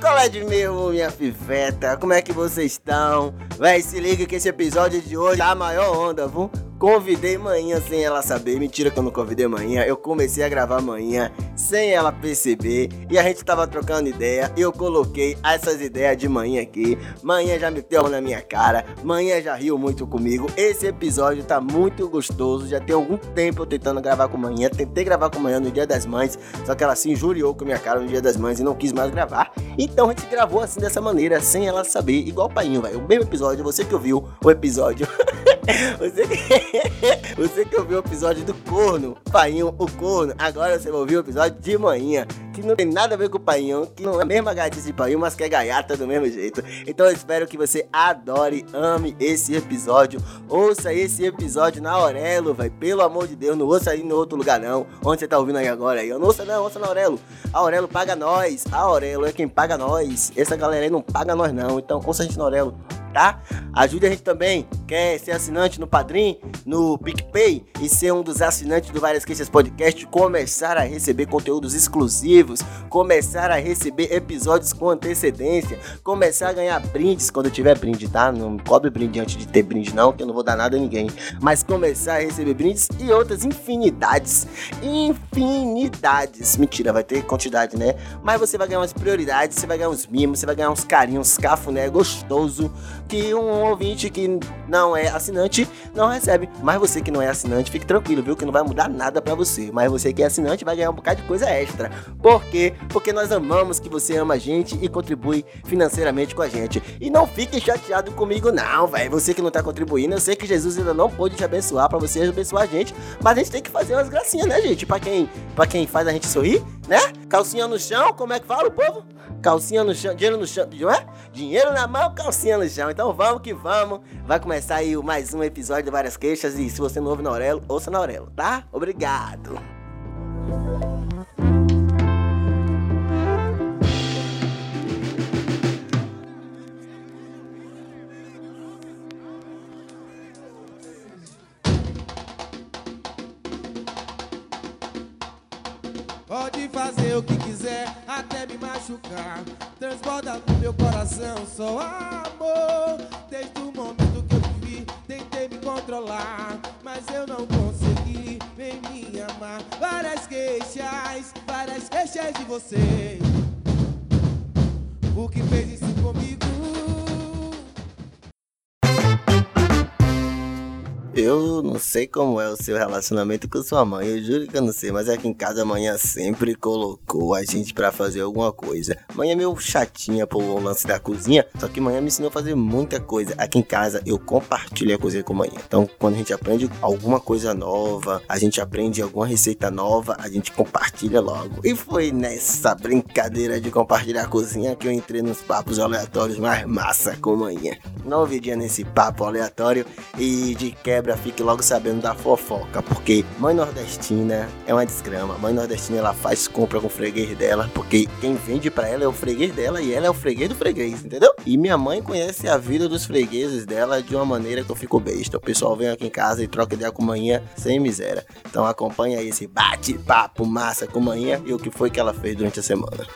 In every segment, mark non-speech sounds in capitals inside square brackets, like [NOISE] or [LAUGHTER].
Qual é de meu, minha piveta? Como é que vocês estão? Véi, se liga que esse episódio de hoje tá a maior onda, viu? Convidei manhã sem ela saber. Mentira que eu não convidei manhã. Eu comecei a gravar manhã sem ela perceber. E a gente tava trocando ideia. Eu coloquei essas ideias de manhã aqui. Manhã já meteu na minha cara. Manhã já riu muito comigo. Esse episódio tá muito gostoso. Já tem algum tempo eu tentando gravar com manhã. Tentei gravar com manhã no dia das mães. Só que ela se injuriou com minha cara no dia das mães e não quis mais gravar. Então a gente gravou assim dessa maneira, sem ela saber. Igual o painho, velho. O mesmo episódio. Você que ouviu o episódio. [LAUGHS] você que. [LAUGHS] você que ouviu o episódio do corno, Painho, o corno, agora você vai ouvir o episódio de manhã, que não tem nada a ver com o Painho, que não é a mesma gatice de Painho, mas que é gaiata do mesmo jeito. Então eu espero que você adore, ame esse episódio, ouça esse episódio na Aurelo, vai, pelo amor de Deus, não ouça aí no outro lugar não, onde você tá ouvindo aí agora aí, não ouça não, ouça na Aurelo. A Aurelo paga nós, a Aurelo é quem paga nós, essa galera aí não paga nós não, então ouça a gente na Aurelo tá? Ajude a gente também. Quer ser assinante no Padrim, no PicPay e ser um dos assinantes do Várias Queixas Podcast, começar a receber conteúdos exclusivos, começar a receber episódios com antecedência, começar a ganhar brindes quando tiver brinde, tá? Não cobre brinde antes de ter brinde não, que eu não vou dar nada a ninguém. Mas começar a receber brindes e outras infinidades. Infinidades. Mentira, vai ter quantidade, né? Mas você vai ganhar umas prioridades, você vai ganhar uns mimos, você vai ganhar uns carinhos, cafuné gostoso que um ouvinte que não é assinante não recebe. Mas você que não é assinante, fique tranquilo, viu? Que não vai mudar nada para você. Mas você que é assinante vai ganhar um bocado de coisa extra. Por quê? Porque nós amamos que você ama a gente e contribui financeiramente com a gente. E não fique chateado comigo, não, velho. Você que não tá contribuindo, eu sei que Jesus ainda não pôde te abençoar para você abençoar a gente. Mas a gente tem que fazer umas gracinhas, né, gente? Para quem, pra quem faz a gente sorrir, né? Calcinha no chão, como é que fala o povo? Calcinha no chão, dinheiro no chão, não é? Dinheiro na mão, calcinha no chão. Então vamos que vamos. Vai começar aí mais um episódio de Várias Queixas. E se você não ouve na Aurelo, ouça na Aurelo, tá? Obrigado. Controlar. Mas eu não consegui, vem me amar. Várias queixas, várias queixas de você. O que fez isso comigo? Eu não sei como é o seu relacionamento com sua mãe, eu juro que eu não sei, mas aqui em casa a manhã sempre colocou a gente pra fazer alguma coisa. Mãe é meio chatinha pro lance da cozinha, só que manhã me ensinou a fazer muita coisa. Aqui em casa eu compartilho a cozinha com manhã. Então, quando a gente aprende alguma coisa nova, a gente aprende alguma receita nova, a gente compartilha logo. E foi nessa brincadeira de compartilhar a cozinha que eu entrei nos papos aleatórios mais massa com manhã. Não dia nesse papo aleatório e de quebra fique logo sabendo da fofoca, porque mãe nordestina é uma desgrama. Mãe nordestina ela faz compra com o freguês dela, porque quem vende para ela é o freguês dela e ela é o freguês do freguês, entendeu? E minha mãe conhece a vida dos fregueses dela de uma maneira que eu fico besta. O pessoal vem aqui em casa e troca ideia com manhã sem miséria. Então acompanha esse bate-papo massa com manhã e o que foi que ela fez durante a semana.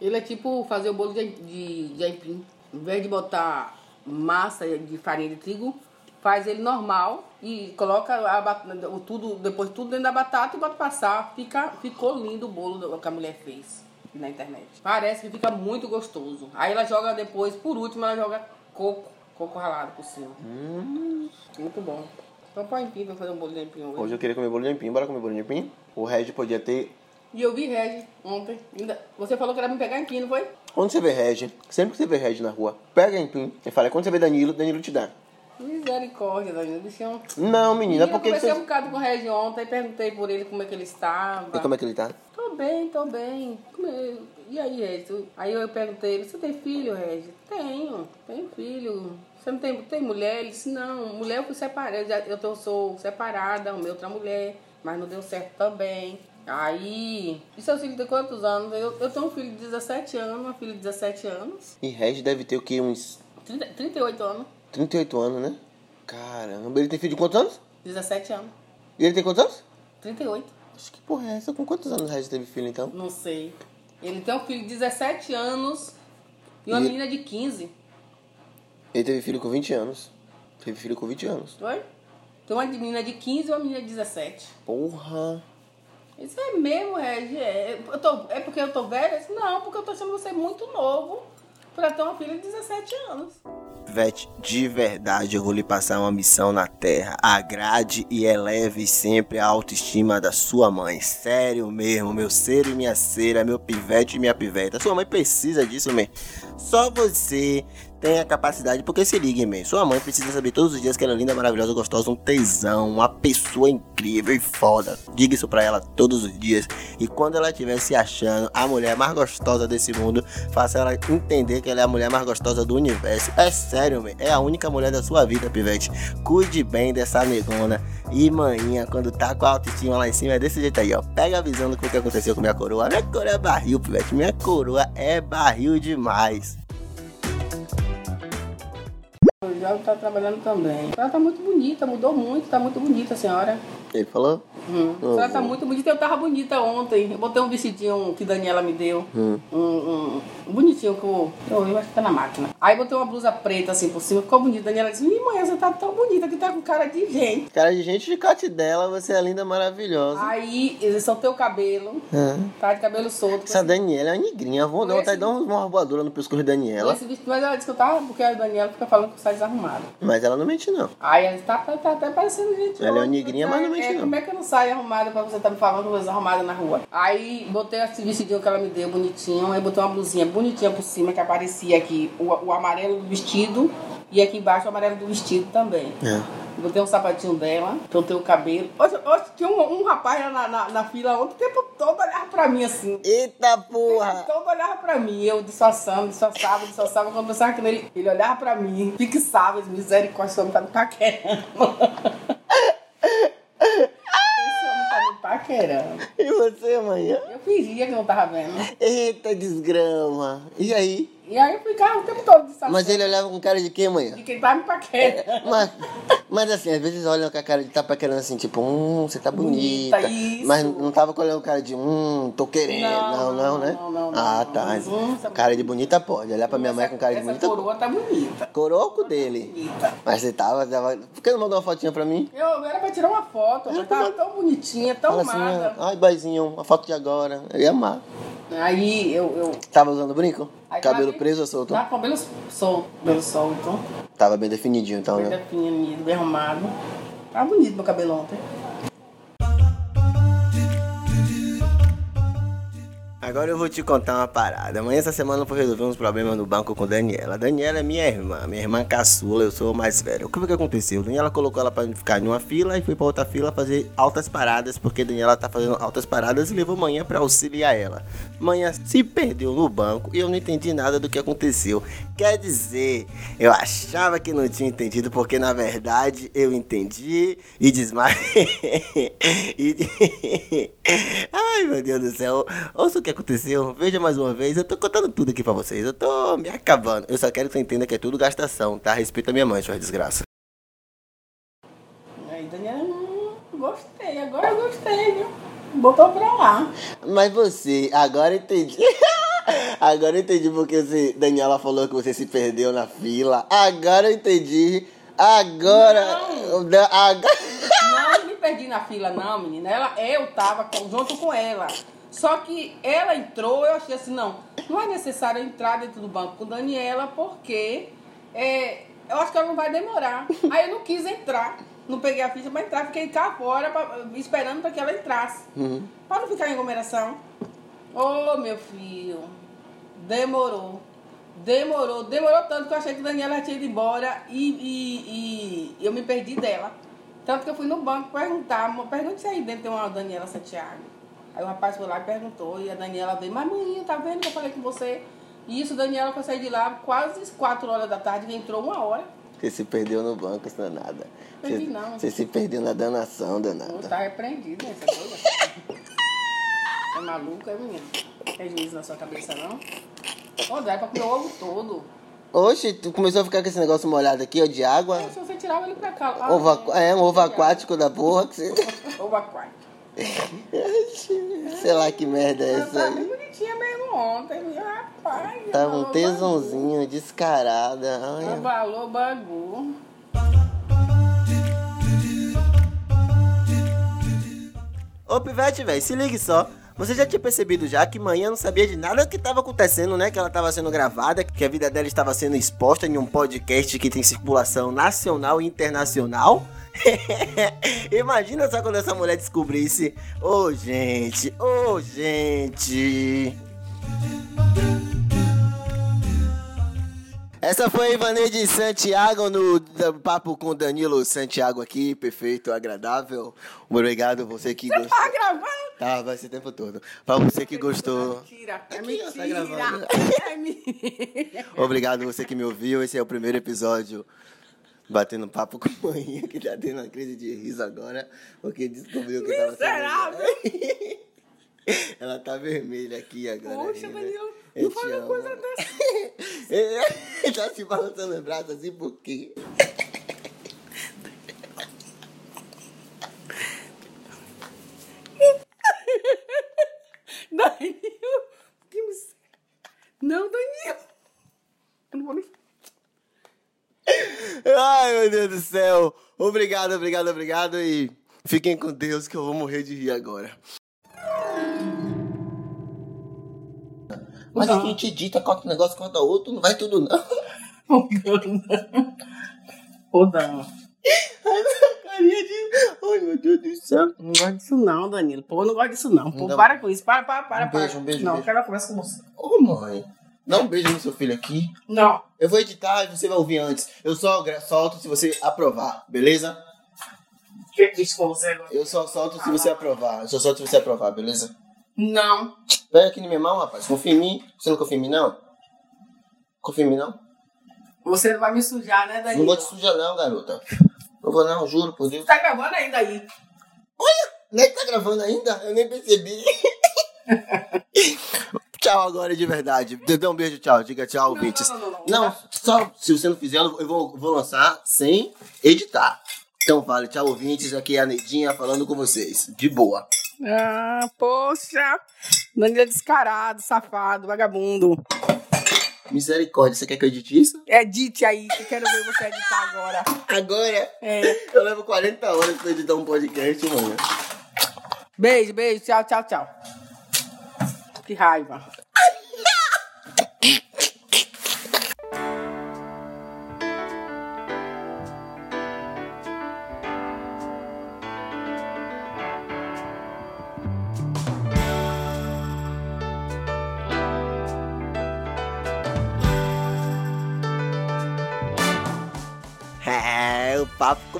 Ele é tipo fazer o bolo de, de, de aipim. Em vez de botar massa de farinha de trigo, faz ele normal e coloca a, o tudo, depois tudo dentro da batata e bota passar. Fica, ficou lindo o bolo que a mulher fez na internet. Parece que fica muito gostoso. Aí ela joga depois, por último, ela joga coco, coco ralado por cima. Muito bom. Então põe aipim pra fazer um bolo de aipim hoje. Hoje eu queria comer bolo de aipim, bora comer bolo de aipim? O Regi podia ter. E eu vi Regi ontem. Você falou que era me pegar aipim, não foi? Quando você vê Regi, sempre que você vê Regi na rua, pega aipim e fala, quando você vê Danilo, Danilo te dá. Misericórdia, Danilo. Bichão. Não, menina, eu porque conversei você. um bocado com o Regi ontem, perguntei por ele como é que ele estava. E como é que ele tá? Tô bem, tô bem. É? E aí, Regi? Aí eu perguntei, você tem filho, Regi? Tenho, tenho filho. Você não tem, tem mulher? Ele disse, não, mulher eu fui separada, eu, já- eu tô, sou separada, arrumei outra mulher, mas não deu certo também. Aí, e seu filho tem quantos anos? Eu, eu tenho um filho de 17 anos, uma filha de 17 anos, E Regi deve ter o quê? Uns 30, 38 anos, 38 anos, né? Caramba, ele tem filho de quantos anos? 17 anos, E ele tem quantos anos? 38. Acho que porra é essa? Com quantos anos Regis teve filho então? Não sei. Ele tem um filho de 17 anos e uma E- menina de 15. Ele teve filho com 20 anos. Teve filho com 20 anos. Foi? Tem uma menina de 15 e uma menina de 17. Porra. Isso é mesmo, Regi. É, eu tô- é porque eu tô velha? Não, porque eu tô achando você muito novo pra ter uma filha de 17 anos. Vete, de verdade eu vou lhe passar uma missão na terra. Agrade e eleve sempre a autoestima da sua mãe. Sério mesmo, meu ser e minha cera, meu pivete e minha piveta. Sua mãe precisa disso, man. Só você tem a capacidade, porque se ligue, man. Sua mãe precisa saber todos os dias que ela é linda, maravilhosa, gostosa, um tesão, uma pessoa incrível e foda. Diga isso pra ela todos os dias. E quando ela estiver se achando a mulher mais gostosa desse mundo, faça ela entender que ela é a mulher mais gostosa do universo. É sério, man. É a única mulher da sua vida, pivete. Cuide bem dessa negona. E manhinha, quando tá com a autoestima lá em cima, é desse jeito aí, ó. Pega a visão do que aconteceu com minha coroa. Minha coroa é barril, pivete. Minha coroa é barril demais. O Jovem tá trabalhando também. Ela tá muito bonita, mudou muito, tá muito bonita a senhora. Ele falou? Hum. A senhora tá muito bonita. Eu tava bonita ontem. Eu botei um vestidinho que Daniela me deu. Hum. Um, um- bonitinho que eu, eu, acho que tá na máquina. Aí botei uma blusa preta assim por cima, ficou bonita. Daniela disse: Ih, mãe, você tá tão bonita que tá com cara de gente. Cara de gente de cate dela, você é linda, maravilhosa. Aí eu soltei o cabelo, Ah. tá de cabelo solto. Essa Daniela é uma negrinha. Vou dar de dar uma voadora no pescoço de Daniela. Esse vestido, mas ela disse que eu tava, porque a Daniela fica falando que sai desarrumada. Mas ela não mente, não. Aí ela tá, tá, tá até parecendo gente. Ela é hoje, negrinha, mas não mente é. Como é que eu não saio arrumada pra você tá me falando vou desarrumada na rua? Aí botei esse vestidinho que ela me deu, bonitinho. Aí botei uma blusinha bonitinha por cima, que aparecia aqui o, o amarelo do vestido. E aqui embaixo o amarelo do vestido também. É. Botei um sapatinho dela, soltei o cabelo. Hoje, hoje tinha um, um rapaz lá na, na, na fila ontem, o tempo todo olhava pra mim assim. Eita O tempo porra! todo olhava pra mim, eu disfarçando, disfarçava, disfarçava. Quando eu pensava que nele, ele olhava pra mim, fixava, misericórdia, esse homem tá me paquerando. [LAUGHS] Esse homem E você, amanhã? Eu fingia que não tava vendo. Eita desgrama. E aí? E aí eu ficava o tempo todo disfarçando Mas ele olhava com cara de quê, amanhã? de quem tava me paquerando. [LAUGHS] Mas, mas assim, às vezes olham com a cara de tá paquerando assim, tipo, hum, você tá bonita. Bonita, isso. Mas não tava olhando com cara de, hum, tô querendo. Não, Não, não, né? não, não, ah, tá. Hum, essa- cara de bonita pode. Olhar pra minha mãe com cara de Essa bonita. coroa tá bonita. Coroco dele. Bonita. Mas você tava, tava. Por que não mandou uma fotinha pra mim? Eu era pra tirar uma foto, eu tava tão bonitinha, tão Fala assim, ai, boizinho, uma foto de agora. Eu ia amar. Aí eu. eu Tava usando brinco? aí Cabelo tava- preso ou solto? Tava com cabelo solto, cabelo solto. Tava bem definidinho então, Bem né? definido, bem arrumado. Tava bonito meu cabelo ontem. Agora eu vou te contar uma parada. Amanhã essa semana eu vou resolver uns problemas no banco com Daniela. Daniela é minha irmã, minha irmã caçula, eu sou o mais velho. O que foi que aconteceu? Daniela colocou ela pra ficar em uma fila e foi pra outra fila fazer altas paradas, porque Daniela tá fazendo altas paradas e levou manhã pra auxiliar ela. Manhã se perdeu no banco e eu não entendi nada do que aconteceu. Quer dizer, eu achava que não tinha entendido, porque na verdade eu entendi e desmaiei. [LAUGHS] e... [LAUGHS] Ai meu Deus do céu, ouça o que aconteceu, veja mais uma vez. Eu tô contando tudo aqui pra vocês, eu tô me acabando. Eu só quero que você entenda que é tudo gastação, tá? Respeita a minha mãe, sua desgraça. Aí Daniela, gostei, agora eu gostei, viu? Botou pra lá. Mas você, agora entendi. [LAUGHS] agora eu entendi porque você, Daniela falou que você se perdeu na fila. Agora eu entendi. Agora. Não. Agora. Perdi na fila, não, menina. Ela, eu tava com- junto com ela. Só que ela entrou, eu achei assim, não, não é necessário entrar dentro do banco com Daniela, porque é, eu acho que ela não vai demorar. [LAUGHS] Aí eu não quis entrar. Não peguei a ficha pra entrar, fiquei cá fora pra- esperando para que ela entrasse. Uhum. Pra não ficar em aglomeração. Ô, meu filho, demorou. Demorou, demorou tanto que eu achei que Daniela tinha ido embora e, e, e eu me perdi dela. Tanto que eu fui no banco perguntar, "Mo, pergunte se aí dentro tem uma Daniela Santiago. Aí o rapaz foi lá e perguntou, e a Daniela veio, mas mãe, tá vendo que eu falei com você? E isso, Daniela foi sair de lá quase 4 horas da tarde, que entrou uma hora. Você se perdeu no banco, isso não é nada. Perdi Você, não. você se perdeu na danação, Não danada. tá repreendido, né? É doida? É [LAUGHS] maluca, é menina? Tem juízo na sua cabeça, não? Ô, dá pra comer o ovo todo. Oxe, tu começou a ficar com esse negócio molhado aqui, ó, de água. Você tirava ele pra cá. Ah, Ovo, aqu- é, um ovo aquático da porra. Que você... Ovo aquático. [LAUGHS] Sei lá que merda é essa aí. bem bonitinha mesmo ontem, viu? rapaz. Tá um tesãozinho descarada. bagulho. Olha. Abalou o bagulho. Ô, Pivete, velho, se ligue só. Você já tinha percebido já que manhã não sabia de nada que estava acontecendo, né? Que ela estava sendo gravada, que a vida dela estava sendo exposta em um podcast que tem circulação nacional e internacional. [LAUGHS] Imagina só quando essa mulher descobrisse. Ô, gente, ô, gente. Essa foi a Ivaneide Santiago no papo com Danilo Santiago aqui, perfeito, agradável. Obrigado você que gostou. Tá gravando? Tava esse tempo todo. Pra você que gostou. Mentira, é tá mentira. gravando. é mentira. Obrigado você que me ouviu. Esse é o primeiro episódio batendo papo com a manhã [LAUGHS] que tá tendo uma crise de riso agora, porque descobriu que tava Miserável. Ela tá vermelha aqui agora. Poxa. Danilo, não fala coisa dessa. [LAUGHS] Ele [LAUGHS] tá se balançando os braços assim por quê? [LAUGHS] Danilo. Que Não, Danilo. Eu não vou nem... Ai, meu Deus do céu. Obrigado, obrigado, obrigado e fiquem com Deus que eu vou morrer de rir agora. Mas a gente edita, corta um negócio, corta outro, não vai tudo não. [LAUGHS] Ô, Dan. Carinha de... Ai, meu Deus do céu. Não gosto disso não, Danilo. Pô, eu não gosto disso não. Pô, Então- para com isso. Para, para, para. Um beijo, para. um beijo, Não, beijo. quero conversa com você. Ô, mãe. Dá um beijo no seu filho aqui. Não. Eu vou editar e você vai ouvir antes. Eu só solto se você aprovar, beleza? O que eu disse com você agora? Eu só solto se você aprovar. Eu só solto se você aprovar, beleza? Não. Pega aqui na minha mão, rapaz. Confia em mim. Você não confia em mim, não? Confia em mim, não? Você não vai me sujar, né, Danilo? Não vou te sujar, não, garota. Não vou, não, juro por Deus. Tá gravando ainda aí. Nem tá gravando ainda? Eu nem percebi. [LAUGHS] tchau agora de verdade. Dê um beijo, tchau. Diga tchau, ouvintes. não, não, não. Não, só se você não fizer, eu vou, vou lançar sem editar. Então vale, tchau, ouvintes. Aqui é a Neidinha falando com vocês. De boa. Ah, poxa. Danilo é descarado, safado, vagabundo. Misericórdia, você quer que eu edite isso? Edite aí, que eu quero ver você editar agora. Agora? É. Eu levo 40 horas pra editar um podcast, mano. Beijo, beijo. Tchau, tchau, tchau. Que raiva.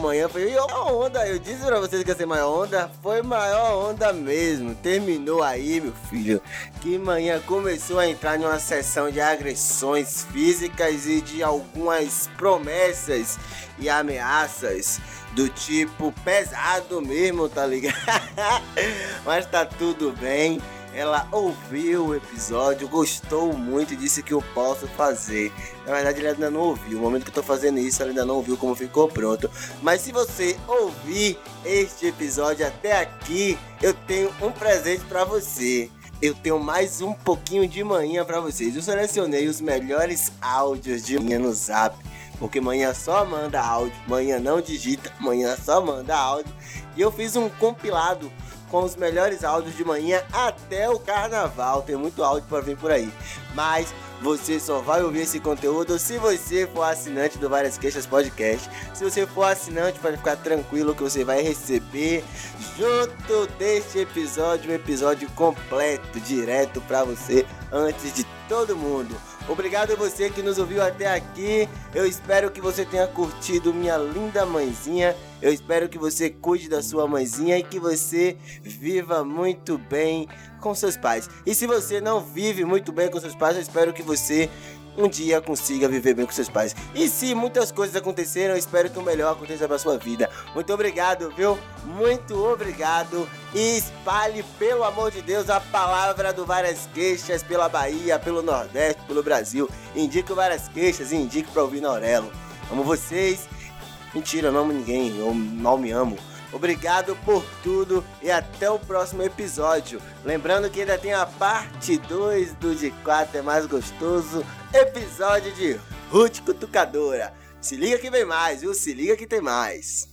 Manhã foi uma onda. Eu disse pra vocês que ia ser maior onda. Foi maior onda mesmo. Terminou aí, meu filho. Que manhã começou a entrar numa sessão de agressões físicas e de algumas promessas e ameaças do tipo pesado mesmo, tá ligado? [LAUGHS] Mas tá tudo bem. Ela ouviu o episódio, gostou muito e disse que eu posso fazer. Na verdade, ele ainda não ouviu. No momento que eu tô fazendo isso, ela ainda não ouviu como ficou pronto. Mas se você ouvir este episódio até aqui, eu tenho um presente pra você. Eu tenho mais um pouquinho de manhã pra vocês. Eu selecionei os melhores áudios de manhã no Zap. Porque manhã só manda áudio, manhã não digita, [LAUGHS] manhã só manda áudio. E eu fiz um compilado com os melhores áudios de manhã até o carnaval. Tem muito áudio para vir por aí. Mas você só vai ouvir esse conteúdo se você for assinante do Várias Queixas Podcast. Se você for assinante, pode ficar tranquilo que você vai receber junto deste episódio um episódio completo, direto para você, antes de todo mundo. Obrigado a você que nos ouviu até aqui. Eu espero que você tenha curtido minha linda mãezinha. Eu espero que você cuide da sua mãezinha e que você viva muito bem com seus pais. E se você não vive muito bem com seus pais, eu espero que você um dia consiga viver bem com seus pais. E se muitas coisas aconteceram, eu espero que o melhor aconteça pra sua vida. Muito obrigado, viu? Muito obrigado. E espalhe, pelo amor de Deus, a palavra do Várias Queixas pela Bahia, pelo Nordeste, pelo Brasil. Indique Várias Queixas e indique pra ouvir Aurelo. Amo vocês. Mentira, eu não amo ninguém. Eu mal me amo. Obrigado por tudo e até o próximo episódio. Lembrando que ainda tem a parte 2 do De 4 é mais gostoso, episódio de Ruth Cutucadora. Se liga que vem mais, viu? Se liga que tem mais.